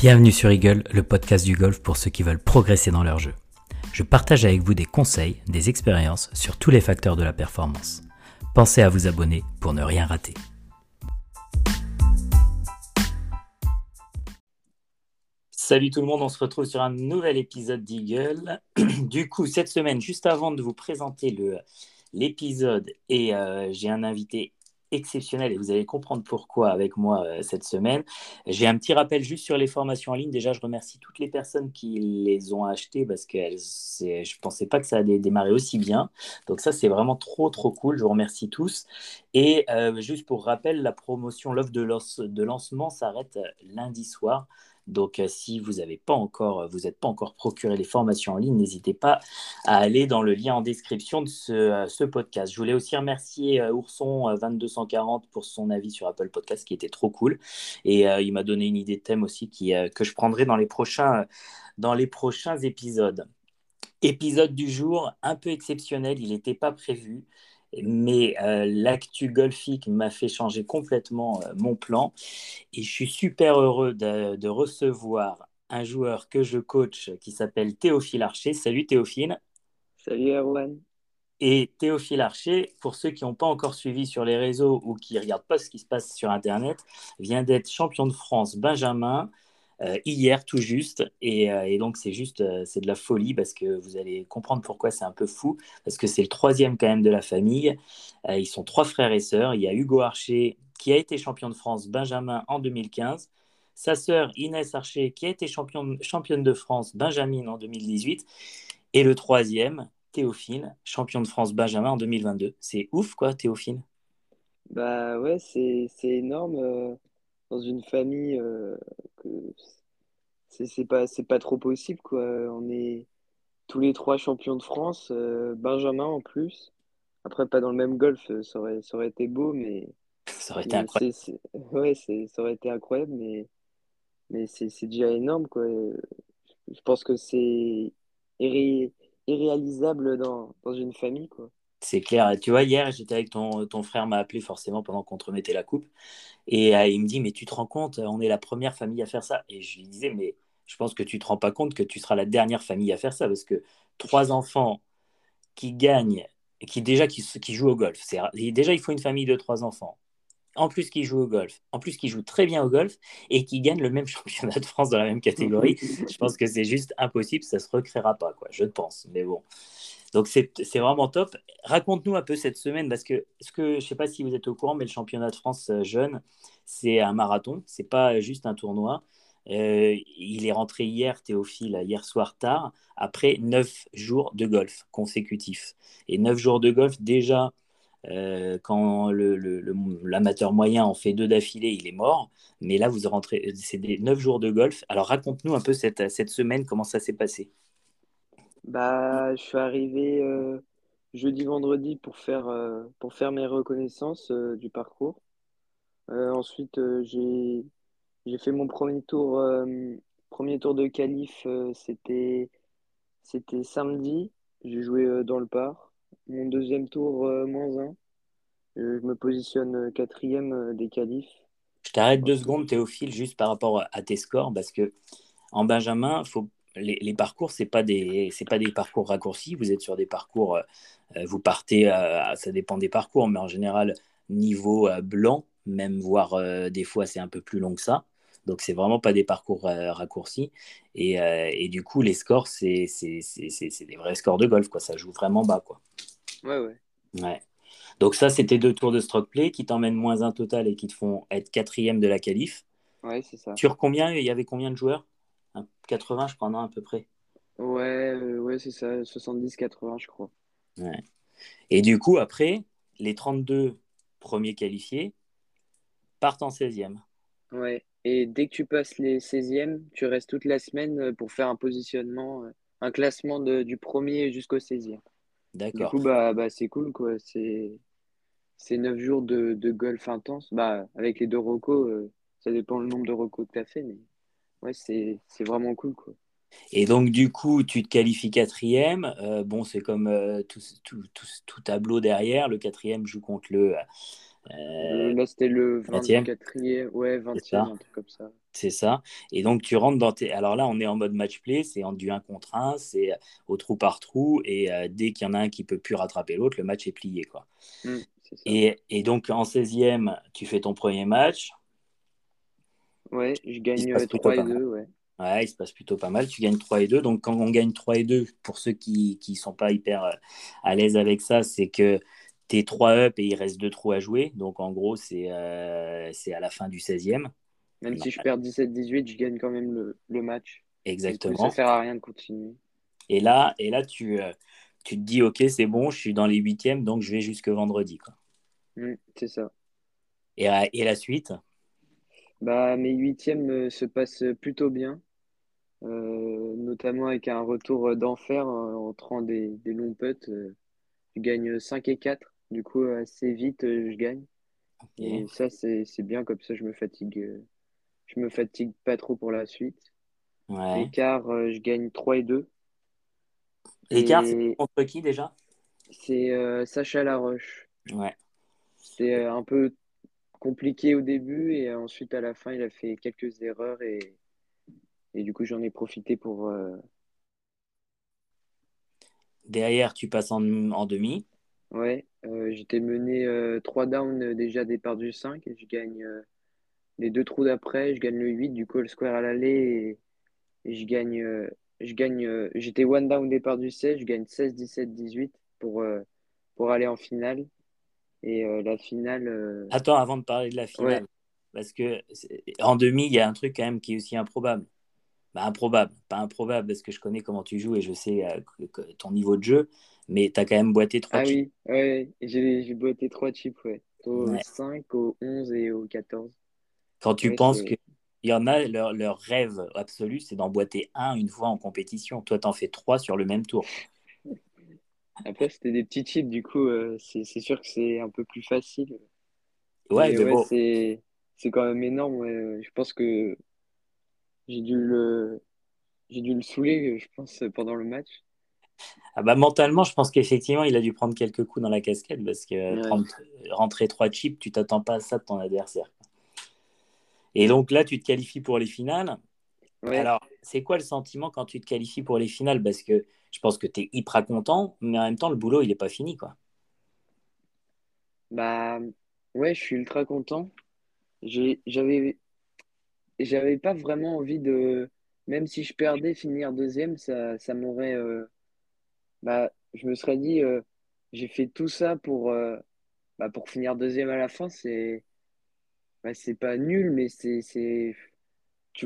Bienvenue sur Eagle, le podcast du golf pour ceux qui veulent progresser dans leur jeu. Je partage avec vous des conseils, des expériences sur tous les facteurs de la performance. Pensez à vous abonner pour ne rien rater. Salut tout le monde, on se retrouve sur un nouvel épisode d'Eagle. Du coup, cette semaine, juste avant de vous présenter l'épisode, et euh, j'ai un invité exceptionnel et vous allez comprendre pourquoi avec moi euh, cette semaine. J'ai un petit rappel juste sur les formations en ligne. Déjà, je remercie toutes les personnes qui les ont achetées parce que je ne pensais pas que ça allait démarrer aussi bien. Donc ça, c'est vraiment trop, trop cool. Je vous remercie tous. Et euh, juste pour rappel, la promotion, l'offre de, de lancement s'arrête lundi soir. Donc, euh, si vous n'avez pas encore, euh, vous n'êtes pas encore procuré les formations en ligne, n'hésitez pas à aller dans le lien en description de ce, euh, podcast. Je voulais aussi remercier Ourson 2240 pour son avis sur Apple Podcast, qui était trop cool. Et il m'a donné une idée de thème aussi que je prendrai dans les prochains, dans les prochains épisodes. Épisode du jour un peu exceptionnel, il n'était pas prévu. Mais euh, l'actu golfique m'a fait changer complètement euh, mon plan. Et je suis super heureux de, recevoir un joueur que je coach qui s'appelle Théophile Archer. Salut Théophile. Salut Erwan. Et Théophile Archer, pour ceux qui n'ont pas encore suivi sur les réseaux ou qui ne regardent pas ce qui se passe sur Internet, vient d'être champion de France Benjamin, hier tout juste. Et, euh, donc c'est juste, euh, c'est de la folie parce que vous allez comprendre pourquoi c'est un peu fou, parce que c'est le troisième quand même de la famille. ils sont trois frères et sœurs. Il y a Hugo Archer qui a été champion de France Benjamin en 2015. Sa sœur Inès Archer qui a été championne, championne de France Benjamin en 2018. Et le troisième, Théophile, champion de France Benjamin en 2022. C'est ouf, quoi, Théophile? Bah ouais, c'est énorme dans une famille euh, que c'est pas c'est pas trop possible quoi. On est tous les trois champions de France, euh, Benjamin en plus. Après pas dans le même golf, euh, ça aurait ça aurait été beau, mais ça aurait été incroyable. ouais, ça aurait été incroyable, mais mais c'est déjà énorme quoi. Je pense que c'est irréalisable dans, dans une famille quoi. C'est clair. Tu vois, hier, j'étais avec ton, ton frère, m'a appelé forcément pendant qu'on te remettait la coupe. Et euh, il me dit, mais tu te rends compte, on est la première famille à faire ça. Et je lui disais, mais je pense que tu te rends pas compte que tu seras la dernière famille à faire ça. Parce que trois enfants qui gagnent, qui déjà qui, jouent au golf, déjà il faut une famille de trois enfants. En plus qui jouent au golf, en plus qui jouent très bien au golf et qui gagnent le même championnat de France dans la même catégorie. je pense que c'est juste impossible, ça se recréera pas, quoi. Je pense. Mais bon. Donc c'est vraiment top. Raconte-nous un peu cette semaine parce que je sais pas si vous êtes au courant, mais le championnat de France euh, jeune, c'est un marathon, c'est pas juste un tournoi. Euh, il est rentré hier, Théophile, hier soir tard, après neuf jours de golf consécutifs. Et neuf jours de golf, déjà, euh, quand l'amateur moyen en fait deux d'affilée, il est mort. Mais là, vous rentrez, c'est des neuf jours de golf. Alors raconte-nous un peu cette semaine, comment ça s'est passé. Bah, je suis arrivé euh, jeudi, vendredi pour faire, euh, pour faire mes reconnaissances euh, du parcours. ensuite, j'ai, j'ai fait mon premier tour, premier tour de qualif, c'était, c'était samedi. J'ai joué dans le par. Mon deuxième tour, moins un. je me positionne quatrième des qualifs. Je t'arrête deux secondes, Théophile, juste par rapport à tes scores, parce que en Benjamin, faut les, parcours, ce n'est pas, des, pas des parcours raccourcis. Vous êtes sur des parcours, euh, euh, vous partez, euh, ça dépend des parcours, mais en général, niveau blanc, même voire des fois, c'est un peu plus long que ça. Donc, c'est vraiment pas des parcours raccourcis. Et, du coup, les scores, c'est des vrais scores de golf. Quoi. Ça joue vraiment bas. Quoi. Ouais, ouais. ouais. Donc, ça, c'était deux tours de stroke play qui t'emmènent moins un total et qui te font être quatrième de la qualif. Ouais, c'est ça. Sur combien Il y avait combien de joueurs? 80, je crois, non, à peu près. Ouais, euh, ouais c'est ça, 70-80, je crois. Ouais. Et du coup, après, les 32 premiers qualifiés partent en 16e. Ouais, et dès que tu passes les 16e, tu restes toute la semaine euh, pour faire un positionnement, euh, un classement de, du premier jusqu'au 16e. D'accord. Du coup, bah, bah, c'est cool, quoi. C'est, c'est 9 jours de, de, golf intense. Bah, avec les deux recos, ça dépend le nombre de recos que tu as fait, mais ouais, c'est vraiment cool. Quoi. Et donc, du coup, tu te qualifies quatrième. Euh, bon, c'est comme euh, tout, tout, tout, tableau derrière. Le quatrième joue contre le, Euh, là, c'était le 24e, ouais, 20e, un truc comme ça. C'est ça. Et donc, tu rentres dans tes. Alors là, on est en mode match play, c'est en du 1 contre 1, c'est au trou par trou, et dès qu'il y en a un qui peut plus rattraper l'autre, le match est plié. Quoi. Mmh, et, et, donc, en 16e, tu fais ton premier match. Ouais, je gagne 3 et 2, ouais. Ouais, il se passe plutôt pas mal. Tu gagnes 3 et 2. Donc, quand on gagne 3 et 2, pour ceux qui ne sont pas hyper euh, à l'aise avec ça, c'est que tu es 3 up et il reste 2 trous à jouer. Donc, en gros, c'est euh, à la fin du 16e. Même si je perds 17-18, je gagne quand même le, le match. Exactement. Ça ne sert à rien de continuer. Et là, et là tu, euh, tu te dis, OK, c'est bon, je suis dans les huitièmes, donc je vais jusque vendredi. Mmh, c'est ça. Et, et la suite? Bah, Mes huitièmes se passent plutôt bien. Euh, notamment avec un retour d'enfer euh, en entrant des, des longs putts. Euh, je gagne 5 et 4, du coup assez vite je gagne. Et ça c'est bien, comme ça je me fatigue, je me fatigue pas trop pour la suite. Ouais. L'écart, je gagne 3 et 2. L'écart, c'est contre qui déjà? C'est Sacha Laroche. Ouais. C'est un peu compliqué au début et ensuite à la fin il a fait quelques erreurs et et du coup, j'en ai profité pour. Euh, Derrière, tu passes en, en demi. Ouais, euh, j'étais mené 3 euh, downs déjà départ du 5 et je gagne les deux trous d'après, je gagne le 8, du coup le square à l'aller et, je gagne, je gagne j'étais one down départ du 16, je gagne 16, 17, 18 pour, pour aller en finale. Et la finale. Attends, avant de parler de la finale, parce que en demi, il y a un truc quand même qui est aussi improbable. Bah, improbable, pas improbable parce que je connais comment tu joues et je sais euh, ton niveau de jeu, mais tu as quand même boité 3 ah chips. Ah oui, j'ai boité 3 chips, ouais. Au 5, au 11 et au 14. Quand tu penses qu'il y en a, leur, leur rêve absolu, c'est d'emboîter un une fois en compétition. Toi, tu en fais 3 sur le même tour. Après, c'était des petits chips, du coup, euh, c'est sûr que c'est un peu plus facile. Ouais, c'est quand même énorme. Je pense que j'ai dû le, j'ai dû le saouler, je pense, pendant le match. Ah bah, mentalement, je pense qu'effectivement, il a dû prendre quelques coups dans la casquette parce que rentrer trois chips, tu t'attends pas à ça de ton adversaire. Et donc là, tu te qualifies pour les finales. Alors, c'est quoi le sentiment quand tu te qualifies pour les finales? Parce que je pense que tu es hyper content, mais en même temps, le boulot, il n'est pas fini. quoi. Bah, ouais, je suis ultra content. J'avais j'avais pas vraiment envie de, même si je perdais, finir deuxième, ça, ça m'aurait. Euh, bah, je me serais dit, euh, j'ai fait tout ça pour, euh, bah, pour finir deuxième à la fin. C'est bah, pas nul, mais c'est,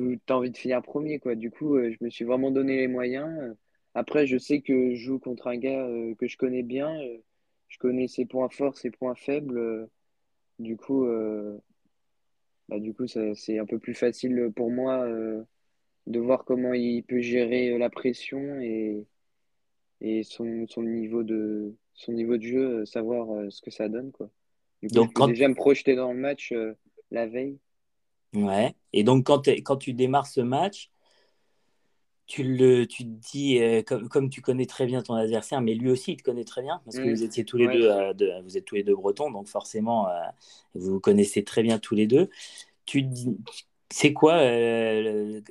tu as envie de finir premier. Quoi. Du coup, je me suis vraiment donné les moyens. Après, je sais que je joue contre un gars que je connais bien. je connais ses points forts, ses points faibles. du coup, bah, du coup, c'est un peu plus facile pour moi euh, de voir comment il peut gérer euh, la pression et, et son, son, niveau de, son niveau de jeu, euh, savoir ce que ça donne. Quoi. donc, quand... déjà me projeter dans le match la veille. Ouais. Et donc, quand, quand tu démarres ce match, tu, le, tu te dis, euh, comme, comme, tu connais très bien ton adversaire, mais lui aussi il te connaît très bien, parce que vous étiez tous les deux, euh, vous êtes tous les deux bretons, donc forcément euh, vous vous connaissez très bien tous les deux. Tu dis, c'est quoi,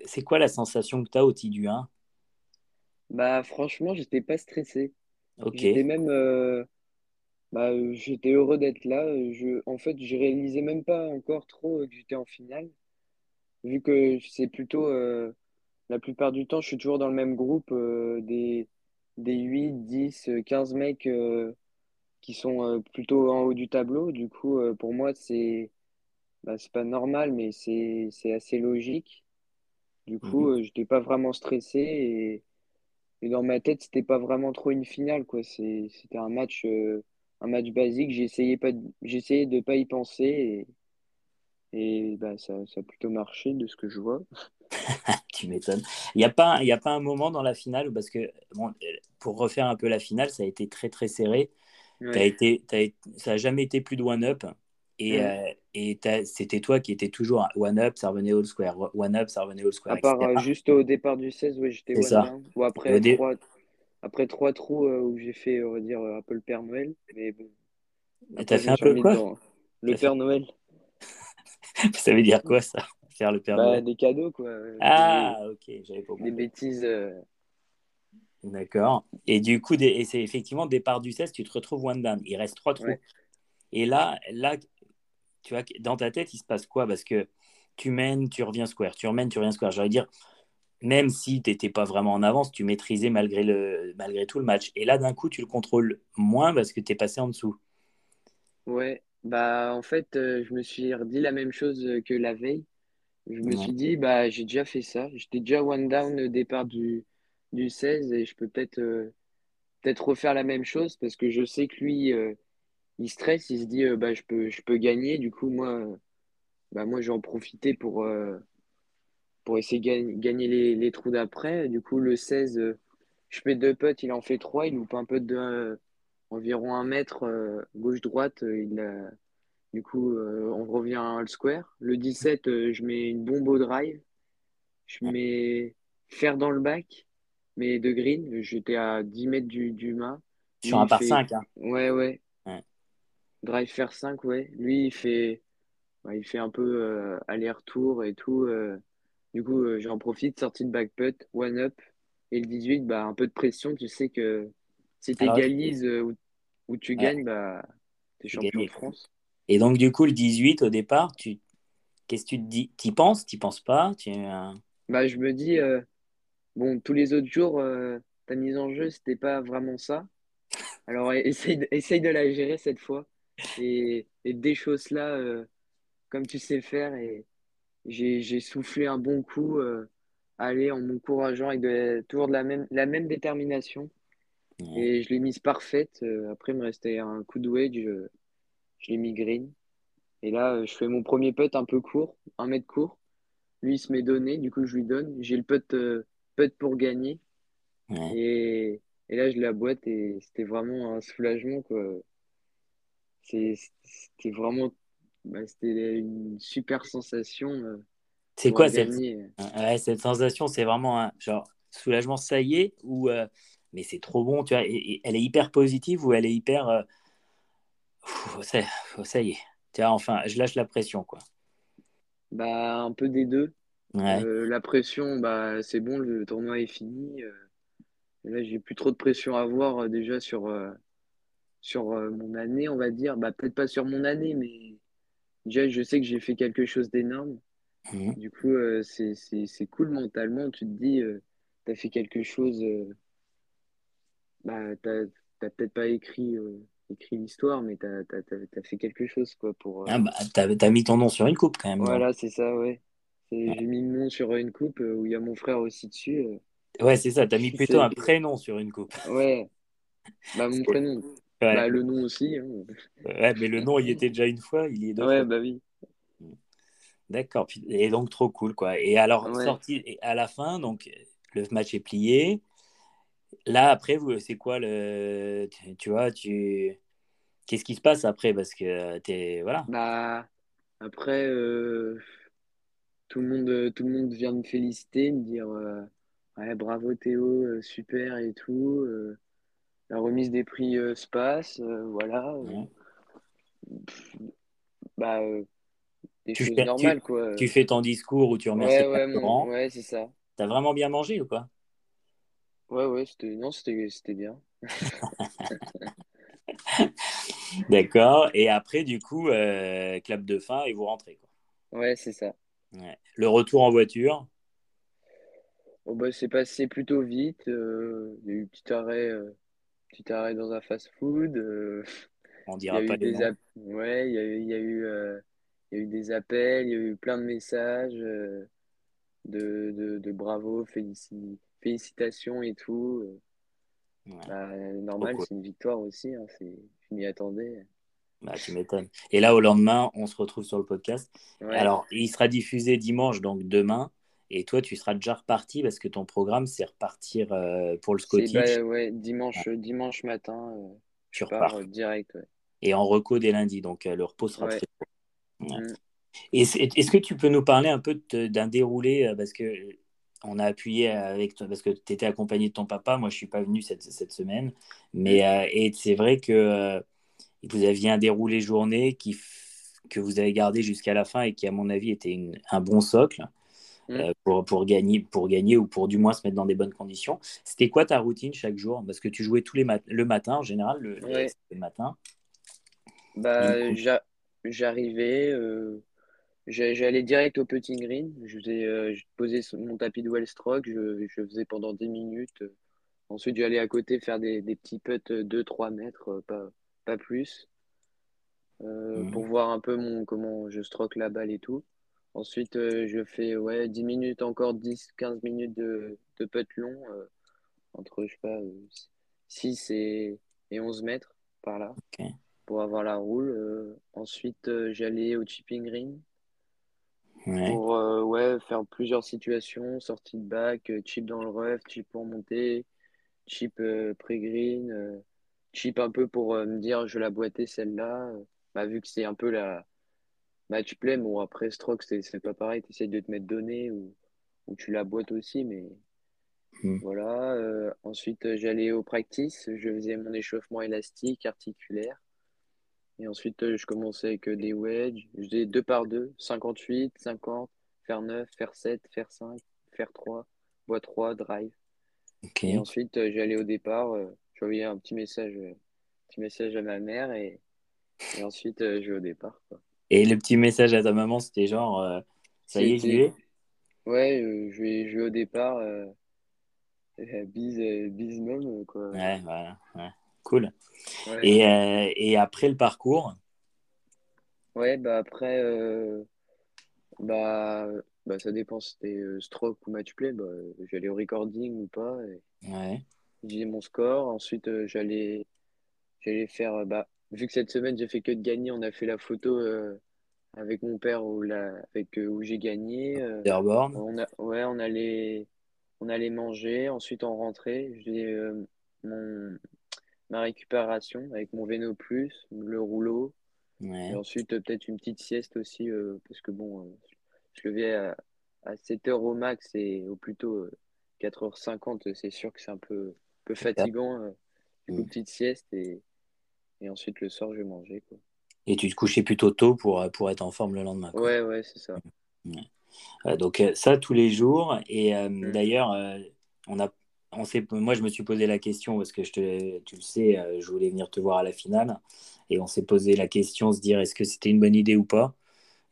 c'est quoi la sensation que tu as au du 1 Bah franchement, j'étais pas stressé. J'étais même, bah, j'étais heureux d'être là. Je, en fait, je réalisais même pas encore trop que j'étais en finale, vu que c'est plutôt la plupart du temps, je suis toujours dans le même groupe, euh, des, des 8, 10, 15 mecs euh, qui sont euh, plutôt en haut du tableau. Du coup, pour moi, c'est bah, c'est pas normal, mais c'est assez logique. Du coup, mhm. je n'étais pas vraiment stressé et, et dans ma tête, c'était pas vraiment trop une finale. quoi. C'était un match, un match basique. J'essayais pas, j'essayais de pas y penser et, et bah, ça, ça a plutôt marché de ce que je vois. tu m'étonnes. Il n'y a, pas, a pas un moment dans la finale parce que, bon, pour refaire un peu la finale, ça a été très très serré. Été, ça n'a jamais été plus de one-up. Et, euh, et c'était toi qui étais toujours one-up, ça revenait all square. One-up, ça revenait all square. À part euh, juste au départ du 16, oui, j'étais one Ou après, trois, après trois trous euh, où j'ai fait, on va dire, un peu le Père Noël. Mais bon. T'as fait un peu quoi Le Père Noël. ça veut dire quoi ça? Faire le Père bah, Noël? Des cadeaux, quoi. Ah, ok, j'avais pas Des bêtises. euh, D'accord. Et du coup, des- et c'est effectivement départ du 16, tu te retrouves one down. Il reste trois trous. Ouais. Et là, là, tu vois, dans ta tête, il se passe quoi? Parce que tu mènes, tu reviens square, tu remènes, tu reviens square. J'allais dire, même si tu n'étais pas vraiment en avance, tu maîtrisais malgré, le, malgré tout le match. Et là, d'un coup, tu le contrôles moins parce que tu es passé en dessous. Ouais, bah en fait, euh, je me suis redit la même chose euh, que la veille. Je me Ouais. suis dit, bah j'ai déjà fait ça. J'étais déjà one down au départ du, du 16 et je peux peut-être euh, peut-être refaire la même chose parce que je sais que lui, euh, il stresse, il se dit, bah je peux, je peux gagner. Du coup, moi, bah, moi, je vais en profiter pour, pour essayer de gagner, gagner les, les trous d'après. Du coup, le 16, euh, je fais deux putts, il en fait trois, il loupe un putt de euh, environ un mètre euh, gauche-droite. il du coup, on revient à le square. Le 17, euh, je mets une bombe au drive. Je mets fer dans le bac, mais de green. J'étais à 10 mètres du, du mât. Sur un par fait- 5. Hein. Ouais, ouais. Ouais. Drive fer 5, ouais. Lui, il fait, ouais, il fait un peu euh, aller-retour et tout. euh. Du coup, euh, j'en profite, sortie de back putt, one up. Et le 18, bah, un peu de pression. Tu sais que si tu égalises euh, ou, ou tu Ouais. gagnes, bah, tu es Tu champion de France. Et donc, du coup, le 18, au départ, tu... qu'est-ce que tu te dis? T'y penses? T'y penses pas? Tu... Bah, je me dis, euh, bon, tous les autres jours, ta mise en jeu, c'était pas vraiment ça. Alors, essaye de, essaye de la gérer cette fois. Et, et des choses là, euh, comme tu sais faire. Et j'ai, soufflé un bon coup, euh, aller en m'encourageant avec de- toujours de la même, la même détermination. Et je l'ai mise parfaite. Euh, après, il me restait un coup de wedge. euh, je l'ai mis green. Et là, euh, je fais mon premier putt un peu court, un mètre court. Lui, il se met donné. Du coup, je lui donne. J'ai le putt, euh, putt pour gagner. Et, et là, je la boîte et c'était vraiment un soulagement, C'était vraiment, bah, c'était une super sensation euh, C'est quoi cette... ouais, cette sensation C'est vraiment un genre soulagement, ça y est ou euh, Mais c'est trop bon, tu vois. et- et elle est hyper positive ou elle est hyper. euh, pff, ça, ça y est. Tu vois, enfin, je lâche la pression, quoi. Bah, un peu des deux. Ouais. Euh, la pression, bah, c'est bon, le tournoi est fini. là, j'ai plus trop de pression à avoir déjà sur, sur mon année, on va dire. Bah, peut-être pas sur mon année, mais déjà, je sais que j'ai fait quelque chose d'énorme. Mhm. Du coup, euh, c'est, c'est, c'est cool mentalement. Tu te dis, euh, t'as fait quelque chose. euh, bah, t'as, t'as peut-être pas écrit, euh, écrit l'histoire, mais t'as, t'as, t'as, t'as fait quelque chose, quoi, pour. euh, Ah bah, t'as, t'as mis ton nom sur une coupe quand même. Voilà, c'est ça, ouais. C'est- J'ai mis le nom sur une coupe euh, où il y a mon frère aussi dessus. Ouais, c'est ça. T'as mis plutôt un prénom sur une coupe. Ouais, bah mon prénom. Ouais. Bah le nom aussi. hein. Ouais, mais le nom, il était déjà une fois, il y est deux Ouais, fois. bah oui. D'accord. Et donc, trop cool, quoi. Et alors, Ouais. sorti et à la fin, donc, le match est plié. Là, après, vous, c'est quoi le. Tu, vois, tu. Qu'est-ce qui se passe après? Parce que t'es. Voilà. Bah après, euh, tout le monde, tout le monde vient me féliciter, me dire euh, ouais, bravo Théo, euh, super et tout. euh, la remise des prix euh, se passe, euh, voilà. euh, bah des Tu choses fais- normales quoi. Tu fais ton discours où tu remercies Ouais, ouais, mon- ouais, c'est ça. T'as vraiment bien mangé ou quoi Ouais, ouais, c'était non, c'était c'était bien. D'accord. Et après, du coup, euh, clap de fin et vous rentrez, quoi. Ouais, c'est ça. Ouais. Le retour en voiture? Bon, bah, c'est passé plutôt vite. euh, il y a eu petit arrêt, euh, petit arrêt dans un fast-food. euh, On y dira a pas des noms. ouais, il y a eu, y a eu, euh, y a eu des appels, il y a eu plein de messages euh, de, de, de bravo, félici- félicitations et tout. Ouais. Bah, normal, cool. c'est une victoire aussi. Hein, je m'y attendais. Bah, tu m'étonnes. Et là, au lendemain, on se retrouve sur le podcast. Ouais, Alors, il sera diffusé dimanche, donc demain. Et toi, tu seras déjà reparti parce que ton programme, c'est repartir euh, pour le Scottish. bah, ouais, dimanche, dimanche matin, euh, tu repars. pars euh, direct. Ouais. Et en reco dès lundi. Donc, euh, le repos sera très Ouais. Mm. Est-ce que tu peux nous parler un peu d'un déroulé Parce que on a appuyé avec toi, parce que tu étais accompagné de ton papa. Moi, je suis pas venu cette, cette semaine. Mais euh, et c'est vrai que vous aviez un déroulé journée qui, que vous avez gardé jusqu'à la fin et qui, à mon avis, était un bon socle. Mm. Euh, pour, pour, gagner, pour gagner ou pour du moins se mettre dans des bonnes conditions. C'était quoi ta routine chaque jour? Parce que tu jouais tous les le matin en général, le, matin. Bah, j'arrivais, euh, j'allais direct au putting green. Je, faisais, euh, je posais mon tapis de well stroke, je, je faisais pendant 10 minutes. Ensuite, j'allais à côté faire des, des petits putts 2-3 mètres, pas, pas plus, mm. pour voir un peu mon, comment je stroke la balle et tout. Ensuite, euh, je fais ouais, 10 minutes, encore 10-15 minutes de, de putt long, euh, entre, je sais pas, 6 et, et 11 mètres par là, pour avoir la roule. Euh, ensuite, j'allais au chipping green pour ouais, faire plusieurs situations, sortie de bac, chip dans le rough, chip pour monter, chip pré-green, chip un peu pour me dire je vais la boiter celle-là. Bah, vu que c'est un peu la match play, bon, après stroke, c'est pas pareil. Tu essaies de te mettre donné ou, ou tu la boîtes aussi, mais hmm. voilà. Euh, ensuite, j'allais au practice, je faisais mon échauffement élastique, articulaire. Et ensuite, euh, je commençais avec euh, des wedges. Je faisais deux par deux, 58, 50, faire 9, faire 7, faire 5, faire 3, bois 3, drive. Et ensuite, j'allais au départ, j'envoyais un petit message, petit message à ma mère et, et ensuite, je vais au départ. Quoi. Et le petit message à ta maman, c'était genre, euh, ça y est, vais Ouais, euh, je, vais, je vais au départ. Euh, bise, bise mom, quoi. Ouais, voilà. Cool. Et, et, après le parcours? Ouais, bah après, bah, bah ça dépend si c'était stroke ou match play. Bah, j'allais au recording ou pas. Et... Ouais. J'ai mon score. Ensuite, j'allais j'allais faire bah, vu que cette semaine, j'ai fait que de gagner, on a fait la photo euh, avec mon père où, la, avec, euh, où j'ai gagné. Euh, on a, ouais, on allait, on allait manger. Ensuite, on rentrait. J'ai mon, ma récupération avec mon Véno Plus, le rouleau. Et ensuite, peut-être une petite sieste aussi, parce que bon, je levais à, à 7h au max et au plus tôt 4h50, c'est sûr que c'est un peu, peu fatigant. Du coup, mm. petite sieste et et ensuite, le soir, je vais manger. Quoi. Et tu te couchais plutôt tôt pour, euh, pour être en forme le lendemain. Ouais, ouais, c'est ça. Euh, donc, euh, ça tous les jours. Et mm. d'ailleurs, on a, on sait, moi, je me suis posé la question parce que je te, tu le sais, je voulais venir te voir à la finale. Et on s'est posé la question, se dire est-ce que c'était une bonne idée ou pas?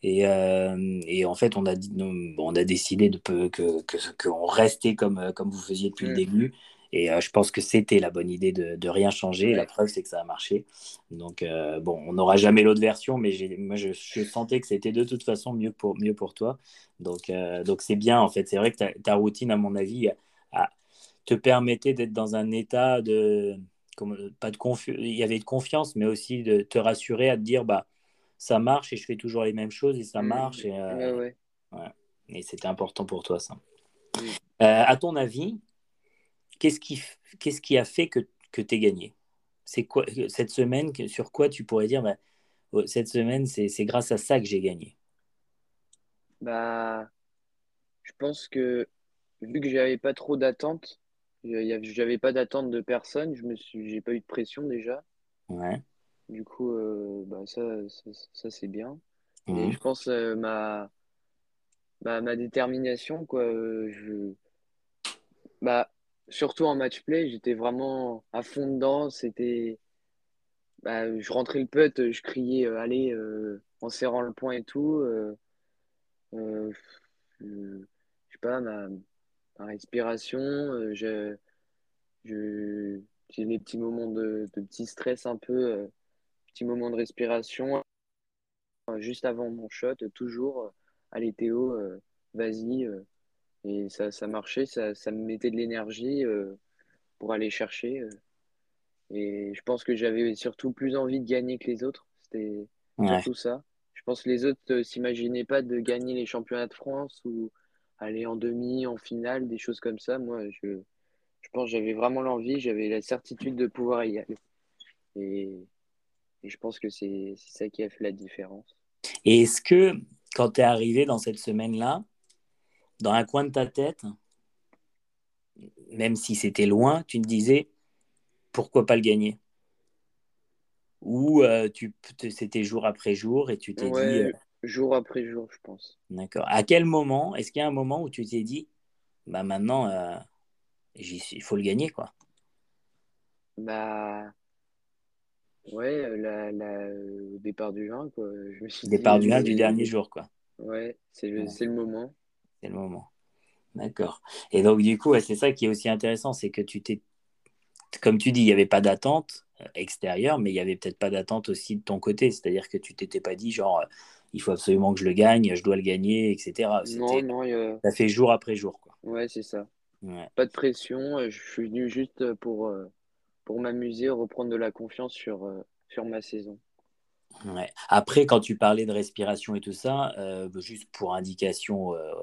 Et, et, en fait, on a, dit, on a décidé de que, que, qu'on restait comme, comme vous faisiez depuis le mm. début et euh, je pense que c'était la bonne idée de, de rien changer. La preuve, c'est que ça a marché. Donc, euh, bon, on n'aura jamais l'autre version, mais moi, je, sentais que c'était de toute façon mieux pour, mieux pour toi. Donc, euh, donc c'est bien, en fait. C'est vrai que ta, ta, routine, à mon avis, te permettait d'être dans un état de. Comme, pas de il y avait de confiance, mais aussi de te rassurer à te dire bah, ça marche et je fais toujours les mêmes choses et ça mmh. marche. Et, ouais, et c'était important pour toi, ça. Mmh. à ton avis, Qu'est-ce qui, qu'est-ce qui a fait que, que tu es gagné? C'est quoi cette semaine Sur quoi tu pourrais dire bah, oh, cette semaine, c'est, grâce à ça que j'ai gagné? Bah, je pense que vu que j'avais pas trop d'attentes, j'avais pas d'attente de personne, je me suis, j'ai pas eu de pression déjà. Ouais. Du coup, euh, bah, ça, ça, c'est bien. Et mmh. je pense euh, ma, ma, ma détermination, quoi. Euh, je, bah, surtout en match play, j'étais vraiment à fond dedans. C'était, bah, je rentrais le putt, je criais euh, allez euh, en serrant le point et tout. Euh, je, sais pas, ma, respiration, je, je, j'ai des petits moments de, de petit stress un peu, petits moments de respiration juste avant mon shot, toujours. Allez Théo, vas-y. Et ça, ça marchait, ça, ça me mettait de l'énergie euh, pour aller chercher. Euh. et je pense que j'avais surtout plus envie de gagner que les autres. C'était surtout ça. Je pense que les autres ne euh, s'imaginaient pas de gagner les championnats de France ou aller en demi, en finale, des choses comme ça. Moi, je, je pense que j'avais vraiment l'envie, j'avais la certitude de pouvoir y aller. Et, et je pense que c'est ça qui a fait la différence. Et est-ce que quand tu es arrivé dans cette semaine-là, dans un coin de ta tête, même si c'était loin, tu te disais pourquoi pas le gagner? Ou euh, tu c'était jour après jour et tu t'es dit. Ouais, jour après jour, je pense. D'accord. À quel moment Est-ce qu'il y a un moment où tu t'es dit, bah maintenant, il faut le gagner, quoi? Bah. Ouais, la, la, au départ du juin, quoi. Je me suis départ dit, du 1 euh, du dernier jour, quoi. Ouais, c'est le, c'est le moment. C'est le moment. D'accord. Et donc, du coup, c'est ça qui est aussi intéressant, c'est que tu t'es. Comme tu dis, il n'y avait pas d'attente euh, extérieure, mais il n'y avait peut-être pas d'attente aussi de ton côté. C'est-à-dire que tu t'étais pas dit, genre, euh, il faut absolument que je le gagne, je dois le gagner, etc. Non, non, ça fait jour après jour, quoi. ouais, c'est ça. Ouais. Pas de pression, euh, je suis venu juste pour, pour m'amuser, reprendre de la confiance sur, sur ma saison. Ouais. Après, quand tu parlais de respiration et tout ça, euh, juste pour indication euh,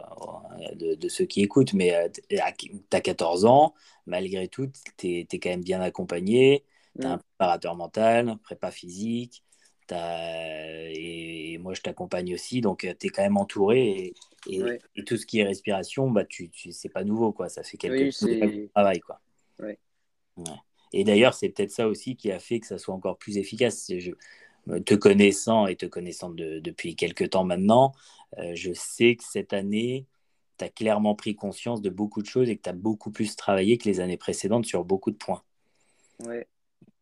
de, de ceux qui écoutent, mais tu as 14 ans, malgré tout, tu es, quand même bien accompagné, tu as un Mm. préparateur mental, prépa physique, t'as- et, et moi je t'accompagne aussi, donc tu es quand même entouré. Et, et- Ouais. et tout ce qui est respiration, bah, tu, tu, c'est pas nouveau, quoi. ça fait quelques Oui, tu c'est. travailles. Quoi. Ouais. Et d'ailleurs, c'est peut-être ça aussi qui a fait que ça soit encore plus efficace. Je, te connaissant et te connaissant de- depuis quelques temps maintenant, euh, je sais que cette année, tu as clairement pris conscience de beaucoup de choses et que tu as beaucoup plus travaillé que les années précédentes sur beaucoup de points. Ouais.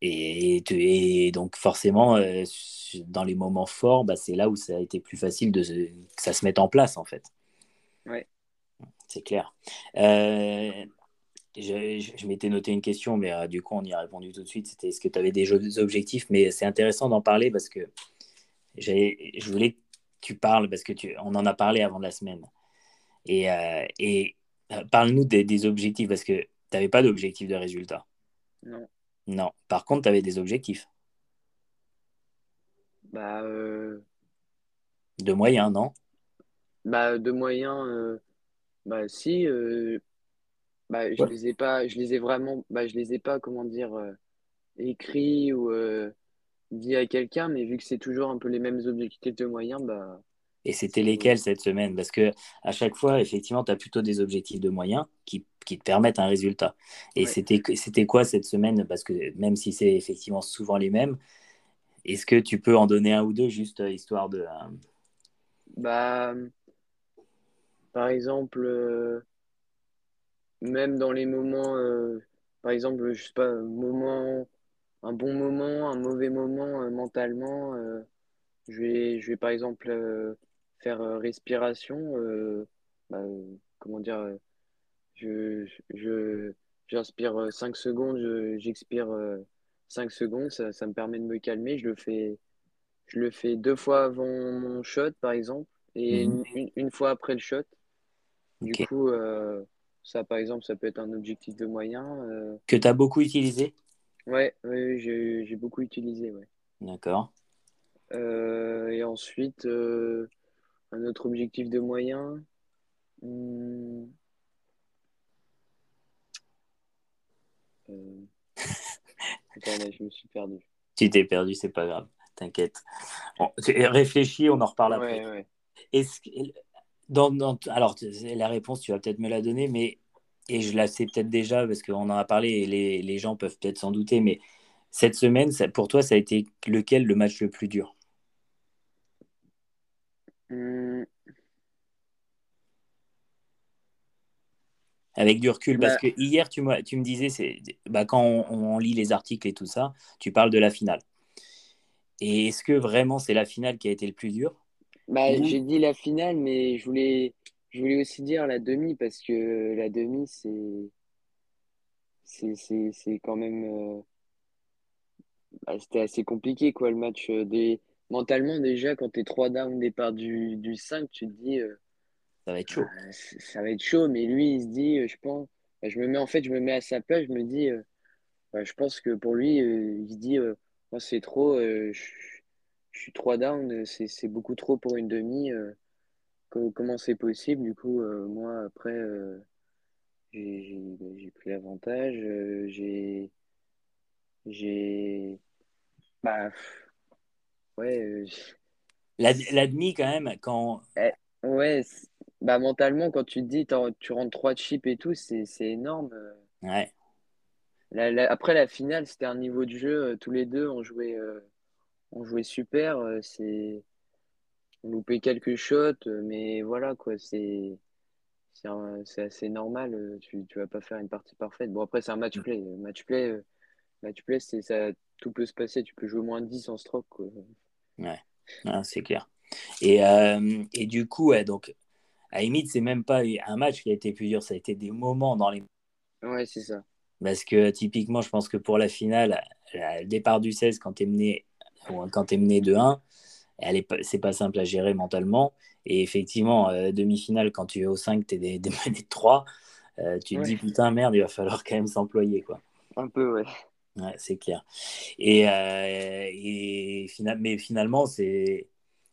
Et, donc forcément, euh, dans les moments forts, bah, c'est là où ça a été plus facile de, que ça se mette en place, en fait. Ouais. C'est clair. Euh, je, je- je m'étais noté une question, mais euh, du coup, on y a répondu tout de suite. C'était est-ce que tu avais des jeux- objectifs? Mais c'est intéressant d'en parler parce que je voulais que tu parles, parce que tu, on en a parlé avant de la semaine. Et, euh, et euh, parle-nous des, des objectifs, parce que tu n'avais pas d'objectif de résultat. Non. Non. Par contre, tu avais des objectifs Bah, euh, de moyens, non? bah, de moyens, bah, si, bah, je Ouais. les ai pas, je les ai vraiment, bah, je les ai pas, comment dire, euh, écrits ou euh, dit à quelqu'un, mais vu que c'est toujours un peu les mêmes objectifs de moyens, bah, Et c'était lesquels cette semaine? Parce que à chaque fois, effectivement, tu as plutôt des objectifs de moyens qui, qui te permettent un résultat. Et ouais. c'était, c'était quoi cette semaine? Parce que même si c'est effectivement souvent les mêmes, est-ce que tu peux en donner un ou deux, juste euh, histoire de... euh, Bah, par exemple, même dans les moments, euh, par exemple, je sais pas, un moment, un bon moment, un mauvais moment euh, mentalement, euh, je vais, je vais par exemple faire respiration, bah, comment dire, je, je, j'inspire euh, 5 secondes, je- j'expire euh, 5 secondes, ça, ça me permet de me calmer, je le fais, je le fais deux fois avant mon shot, par exemple, et mhm, une, une, fois après le shot. Du coup, ça, par exemple, ça peut être un objectif de moyen. euh, Que tu as beaucoup utilisé? Ouais, ouais, j'ai, beaucoup utilisé, ouais. D'accord. Euh, et ensuite, euh, un autre objectif de moyen. euh, Attends, là, je me suis perdu. Tu t'es perdu, c'est pas grave, t'inquiète. Bon, réfléchis, on en reparle après. Ouais, ouais. Est-ce que, dans, dans- alors, la réponse, tu vas peut-être me la donner, mais, et je la sais peut-être déjà parce qu'on en a parlé et les, les gens peuvent peut-être s'en douter, mais cette semaine, ça- pour toi, ça a été lequel le match le plus dur? Hmm, Avec du recul, parce bah, que hier, tu, tu me disais, c'est, bah, quand on, on lit les articles et tout ça, tu parles de la finale. Et est-ce que vraiment c'est la finale qui a été le plus dur? Bah, j'ai dit la finale, mais je voulais, je voulais aussi dire la demi parce que la demi, c'est, c'est, c'est, c'est quand même. euh, Bah, c'était assez compliqué, quoi, le match. euh, Des... Mentalement, déjà, quand t'es 3 down au départ du, du 5 tu te dis, euh, ça va être ah, chaud. c- ça va être chaud. Mais lui, il se dit, euh, je pense, bah, je me mets, en fait, je me mets à sa place, je me dis, euh, bah, je pense que pour lui, euh, il se dit, euh, moi, c'est trop, euh, je, je suis 3 down, c'est, beaucoup trop pour une demi. euh, co- comment c'est possible? Du coup, euh, moi, après, euh, j'ai j'ai pris l'avantage. euh, j'ai, j'ai, bah, ouais. La, la demi, quand même, quand. Eh, ouais, bah mentalement, quand tu te dis tu rentres trois chips et tout, c'est énorme. Ouais, La- la- après la finale, c'était un niveau de jeu, tous les deux, on jouait, on jouait super. C'est on loupait quelques shots, mais voilà quoi. C'est c'est assez normal. Tu tu vas pas faire une partie parfaite. Bon après c'est un match play. Match play, match play c'est ça. Tout peut se passer. Tu peux jouer moins de 10 en stroke. Quoi. Ouais, c'est clair. Et, et du coup, ouais, donc à limite, c'est même pas un match qui a été plus dur, ça a été des moments dans les. Ouais, c'est ça. Parce que typiquement, je pense que pour la finale, le départ du 16, quand tu es mené, quand es mené 2-1, elle est c'est pas simple à gérer mentalement. Et effectivement, euh, demi-finale, quand tu es au 5, tu es des, de 3, euh, tu te dis putain, merde, il va falloir quand même s'employer. quoi. Un peu, ouais. Ouais, c'est clair. Et, euh, et mais finalement, c'est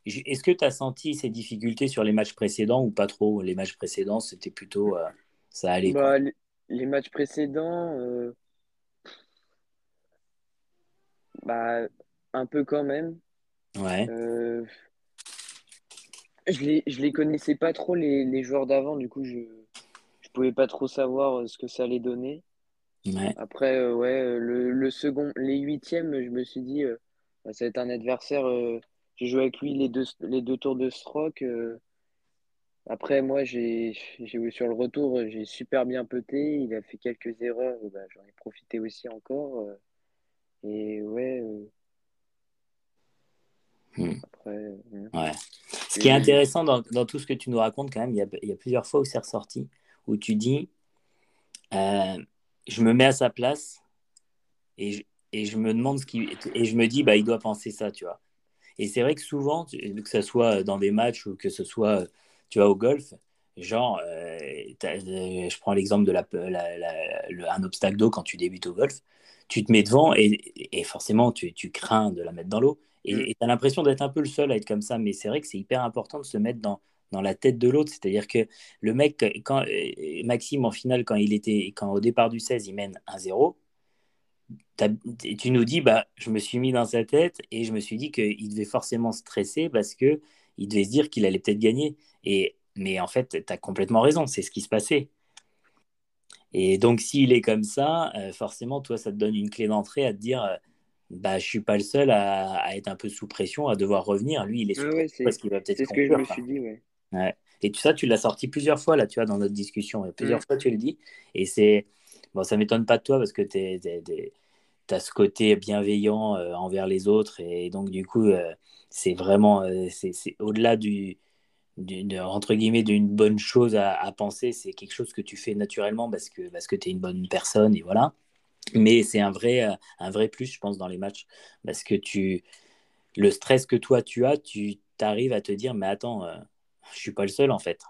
est-ce que tu as senti ces difficultés sur les matchs précédents ou pas trop? Les matchs précédents, c'était plutôt. Euh, ça allait. Bah, les, matchs précédents, euh, bah, un peu quand même. Ouais. Euh, je les, je les connaissais pas trop, les, les joueurs d'avant, du coup, je ne pouvais pas trop savoir ce que ça allait donner. Ouais. Après, ouais, le, le, second, les huitièmes, je me suis dit, bah, ça va être un adversaire j'ai joué avec lui les deux, les deux tours de stroke. Euh. Après, moi, j'ai sur le retour, j'ai super bien peté. Il a fait quelques erreurs. Bah, J'en ai profité aussi encore. Euh. Et ouais. Euh. Hmm. Après, ouais. Ce qui est intéressant dans, dans, tout ce que tu nous racontes, quand même, il y a, il y a plusieurs fois où c'est ressorti, où tu dis je me mets à sa place et je, et je me demande ce qui. Et je me dis, bah, il doit penser ça, tu vois. Et c'est vrai que souvent, que ce soit dans des matchs ou que ce soit tu vois, au golf, genre, euh, euh, je prends l'exemple de la, un obstacle d'eau quand tu débutes au golf, tu te mets devant et, et forcément tu, tu, crains de la mettre dans l'eau. Et mm. tu as l'impression d'être un peu le seul à être comme ça, mais c'est vrai que c'est hyper important de se mettre dans, dans la tête de l'autre. C'est-à-dire que le mec, quand euh, Maxime, en finale, quand, il était, quand au départ du 16, il mène 1-0, tu nous dis, bah, je me suis mis dans sa tête et je me suis dit qu'il devait forcément stresser parce que il devait se dire qu'il allait peut-être gagner. Et, mais en fait, tu as complètement raison, c'est ce qui se passait. Et donc, s'il est comme ça, euh, forcément, toi, ça te donne une clé d'entrée à te dire, euh, bah, je suis pas le seul à, être un peu sous pression, à devoir revenir. Lui, il est sous pression parce qu'il va peut-être. C'est ce que je me suis dit, ouais. ouais. Et tout ça, tu l'as sorti plusieurs fois, là, tu vois, dans notre discussion. Plusieurs mm. fois, tu le dis. Et c'est. Bon, ça m'étonne pas de toi parce que tu as ce côté bienveillant euh, envers les autres et donc du coup euh, c'est vraiment euh, c'est au-delà du, entre guillemets d'une bonne chose à, penser c'est quelque chose que tu fais naturellement parce que parce que tu es une bonne personne et voilà mais c'est un vrai un vrai plus je pense dans les matchs parce que tu le stress que toi tu as tu arrives à te dire mais attends je suis pas le seul en fait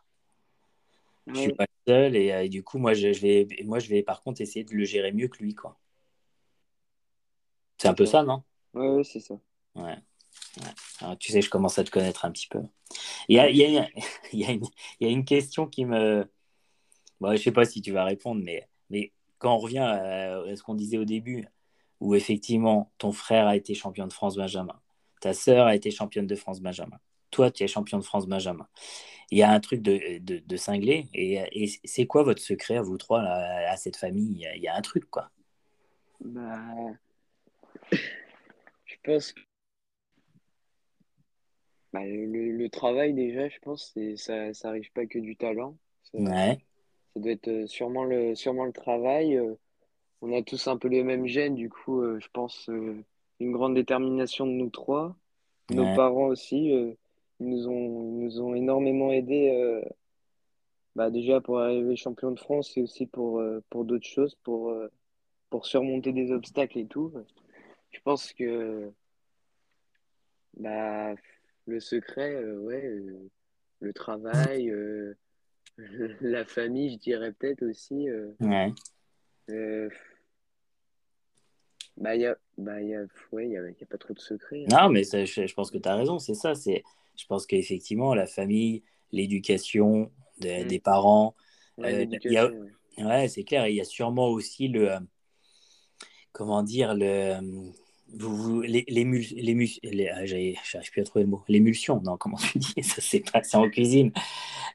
je suis pas le seul et, du coup moi je, je, vais moi je vais par contre essayer de le gérer mieux que lui quoi c'est un peu ça, non? Ouais, c'est ça. Ouais. tu sais, je commence à te connaître un petit peu. Il y a, il y a, il y a, une, il y a une, question qui me. Bon, je ne sais pas si tu vas répondre, mais, mais quand on revient à, ce qu'on disait au début, où effectivement ton frère a été champion de France Benjamin, ta sœur a été championne de France Benjamin, toi tu es champion de France Benjamin. Il y a un truc de, de, de cinglé. Et, et c'est quoi votre secret à vous trois, là, à cette famille? Il y, a, un truc, quoi. Bah, je pense que bah, le, travail, déjà, je pense, ça, ça arrive pas que du talent. Ça, ouais. Ça doit être euh, sûrement le, sûrement le travail. Euh, on a tous un peu les mêmes gènes, du coup, euh, je pense une grande détermination de nous trois. Nos parents aussi, ils nous ont, nous ont énormément aidés, bah, déjà pour arriver champion de France et aussi pour, pour d'autres choses, pour, pour surmonter des obstacles et tout je pense que bah, le secret, euh, ouais, le travail, la famille, je dirais peut-être aussi. ouais. bah, il y a, bah, y a, ouais, y a, y a, pas trop de secret. Hein. Non, mais je, je, pense que tu as raison, c'est ça. C'est, je pense qu'effectivement, la famille, l'éducation mm. des parents, ouais, ouais c'est clair. Il y a sûrement aussi le, comment dire, le, vous, les, les, les, ah, j'arrive plus à trouver le mot, l'émulsion, non, comment tu dis, ça c'est passé en cuisine.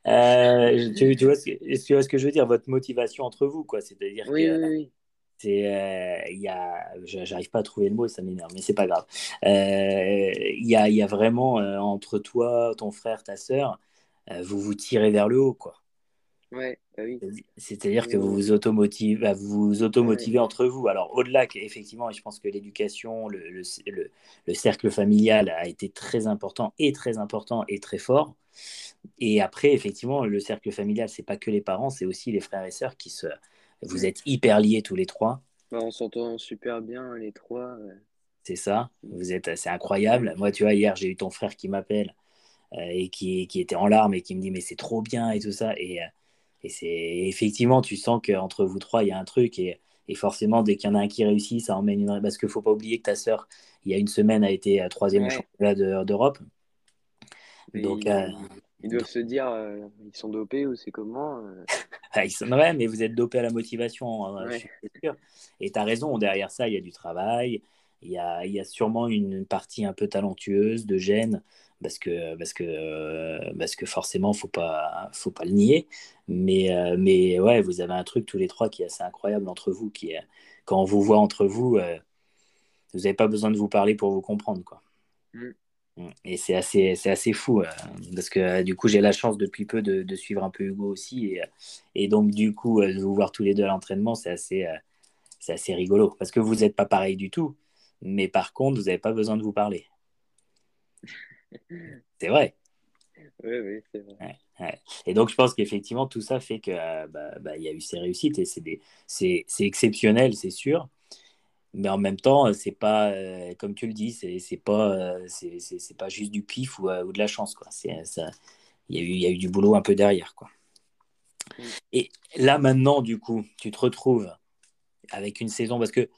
Euh, tu, tu, vois ce que, tu vois ce que je veux dire, votre motivation entre vous, quoi, c'est-à-dire oui, oui, oui. C'est, y a, j'arrive pas à trouver le mot, ça m'énerve, mais c'est pas grave. Il y, a, y a vraiment entre toi, ton frère, ta sœur, vous vous tirez vers le haut, quoi. Ouais, bah oui. C'est-à-dire que vous vous automotivez, bah, vous, automotivez entre vous. Alors, au-delà, effectivement, je pense que l'éducation, le, le, le, cercle familial a été très important et très important et très fort. Et après, effectivement, le cercle familial, c'est pas que les parents, c'est aussi les frères et sœurs qui se. Vous êtes hyper liés tous les trois. Bah, on s'entend super bien, les trois. C'est ça. Vous êtes, c'est incroyable. Moi, tu vois, hier, j'ai eu ton frère qui m'appelle euh, et qui, qui, était en larmes et qui me dit mais c'est trop bien et tout ça. Et, euh, et c'est effectivement, tu sens qu'entre vous trois, il y a un truc. Et, et forcément, dès qu'il y en a un qui réussit, ça emmène une. Parce qu'il ne faut pas oublier que ta sœur, il y a une semaine, a été troisième au championnat d'Europe. Donc, euh, ils doivent se dire, euh, ils sont dopés ou c'est comment euh? ah, ils sont... Ouais, mais vous êtes dopés à la motivation, hein, sûr. Et tu as raison, derrière ça, il y a du travail, il y a, il y a sûrement une partie un peu talentueuse de gêne, parce que, parce que, parce que forcément, il ne faut pas, faut pas le nier. Mais, mais ouais, vous avez un truc tous les trois qui est assez incroyable entre vous, qui est, quand on vous voit entre vous, vous n'avez pas besoin de vous parler pour vous comprendre. Quoi. Mmh. Et c'est assez, c'est assez fou, euh, parce que euh, du coup, j'ai la chance depuis peu de, suivre un peu Hugo aussi. Et, et donc, du coup, euh, de vous voir tous les deux à l'entraînement, c'est assez, c'est assez rigolo. Parce que vous n'êtes pas pareil du tout. Mais par contre, vous n'avez pas besoin de vous parler. C'est vrai. Oui, oui, c'est vrai. Et donc, je pense qu'effectivement, tout ça fait qu'il bah, bah, y a eu ces réussites et c'est, c'est, c'est exceptionnel, c'est sûr mais en même temps, c'est pas, euh, comme tu le dis, c'est, c'est pas, euh, c'est, c'est, pas juste du pif ou, euh, ou, de la chance. Il, y a eu, y a eu du boulot un peu derrière. Quoi. Mm. Et là, maintenant, du coup, tu te retrouves avec une saison, parce que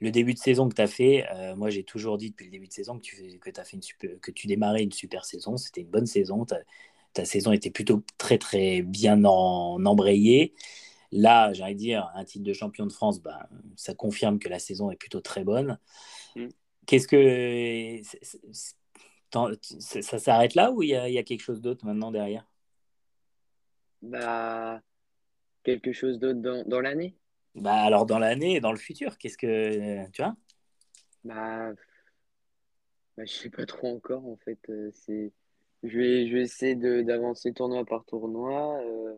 le début de saison que tu as fait, moi j'ai toujours dit depuis le début de saison que tu, que as fait une super, que tu démarrais une super saison, c'était une bonne saison, ta, ta saison était plutôt très très bien en, embrayée. Là, j'allais dire, un titre de champion de France, bah, ça confirme que la saison est plutôt très bonne. Mm. Qu'est-ce que. ça s'arrête là ou il y, a, quelque chose d'autre maintenant derrière? Bah, Quelque chose d'autre dans, l'année? Bah, Alors, dans l'année et dans le futur, qu'est-ce que. Tu vois? Bah, bah, Je sais pas trop encore, en fait. Euh, c'est je vais, je vais essayer d'avancer tournoi par tournoi. Euh,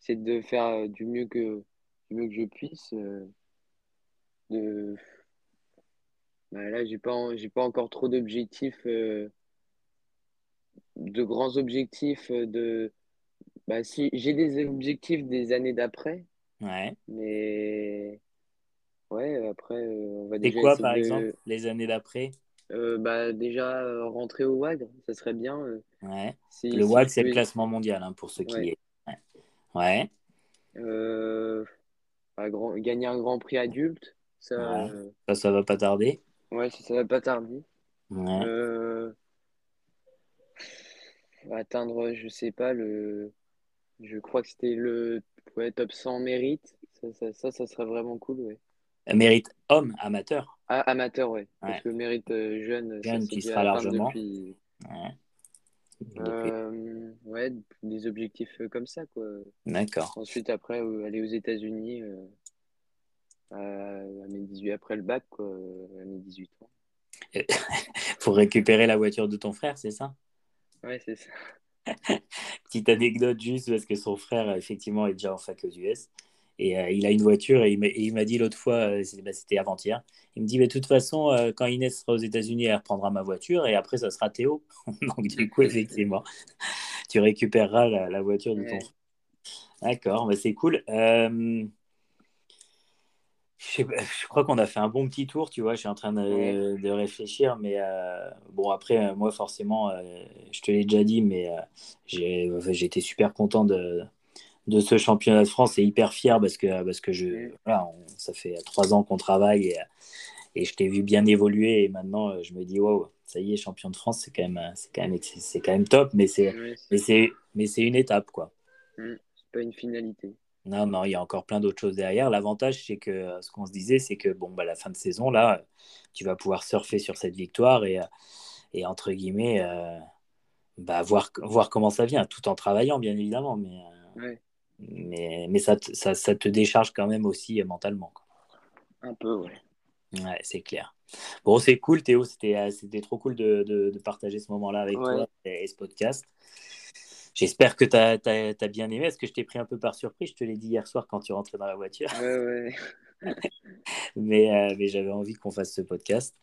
c'est de faire euh, du mieux que, du mieux que je puisse. Euh, de... Bah, là, j'ai pas, j'ai pas encore trop d'objectifs, euh, de grands objectifs. De... Bah, si, j'ai des objectifs des années d'après. Ouais. Mais ouais, après, on va C'est quoi, par exemple, les années d'après? Bah, Déjà, rentrer au WAG, ça serait bien. ouais. le WAG, c'est le classement mondial, hein, pour ceux qui, ouais. Ouais. Euh, gagner un grand prix adulte, ça, ça, ça, va pas tarder. Ouais, ça, ça va pas tarder. Euh, atteindre, je sais pas, le. Je crois que c'était le top 100 mérite. Ça, ça, ça, serait vraiment cool, ouais. Mérite homme, amateur. Ah, amateur, ouais. Parce que mérite euh, jeune, jeune qui sera largement. Depuis... Ouais. Euh, ouais, des objectifs euh, comme ça, quoi. D'accord. Ensuite, après, euh, aller aux États-Unis à, mes 18, après le bac, quoi, à mes 18 ans. Pour récupérer la voiture de ton frère, c'est ça? Ouais, c'est ça. Petite anecdote juste parce que son frère, effectivement, est déjà en fac aux US. Et euh, il a une voiture et il m'a dit l'autre fois, euh, bah, c'était avant-hier, il me dit, mais de toute façon, euh, quand Inès sera aux États-Unis, elle reprendra ma voiture et après, ça sera Théo. Donc, du coup, effectivement, tu récupéreras la, voiture de ton D'accord, mais c'est cool. Je, crois qu'on a fait un bon petit tour, tu vois. Je suis en train de, de réfléchir, mais bon, après, moi, forcément, je te l'ai déjà dit, mais j'ai été super content de, de ce championnat de France et hyper fier parce que, parce que je, voilà, ça fait trois ans qu'on travaille et, et je t'ai vu bien évoluer et maintenant euh, je me dis waouh ça y est champion de France c'est quand même quand même quand même top mais c'est une étape quoi. Mmh, c'est pas une finalité non non il y a encore plein d'autres choses derrière l'avantage c'est que euh, ce qu'on se disait c'est que bon bah la fin de saison là tu vas pouvoir surfer sur cette victoire et et entre guillemets euh, bah voir voir comment ça vient tout en travaillant bien évidemment mais mais, mais ça, ça, ça, te décharge quand même aussi mentalement. Quoi. Un peu, ouais. Ouais, c'est clair. Bon, c'est cool, Théo. C'était euh, c'était trop cool de, de, partager ce moment-là avec toi et, ce podcast. J'espère que tu as, as, bien aimé. Est-ce que je t'ai pris un peu par surprise Je te l'ai dit hier soir quand tu rentrais dans la voiture. Ouais, ouais. mais, euh, mais j'avais envie qu'on fasse ce podcast.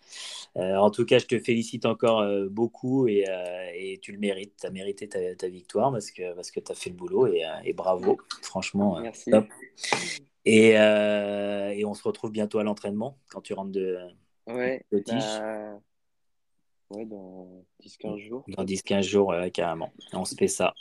Euh, en tout cas, je te félicite encore beaucoup et, et, tu le mérites. Tu as mérité ta, ta, victoire parce que, parce que tu as fait le boulot et, et bravo. Franchement, Merci. Et, et, on se retrouve bientôt à l'entraînement quand tu rentres de, Ouais, bah, ouais dans 10-15 jours. Dans 10-15 jours, carrément. On se fait ça.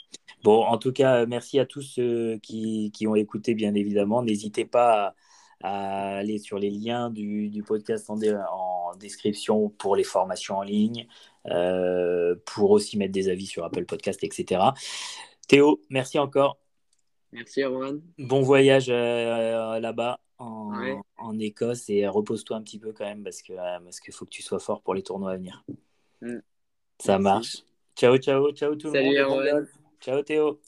Bon, en tout cas, merci à tous ceux qui, qui ont écouté, bien évidemment. N'hésitez pas à, aller sur les liens du, du podcast en, en, description pour les formations en ligne, euh, pour aussi mettre des avis sur Apple Podcast, etc. Théo, merci encore. Merci, Erwan. Bon voyage euh, là-bas en, Écosse et repose-toi un petit peu quand même parce que euh, parce qu'il faut que tu sois fort pour les tournois à venir. Mm. Ça marche. Ciao, ciao, ciao tout le monde. Ciao Théo.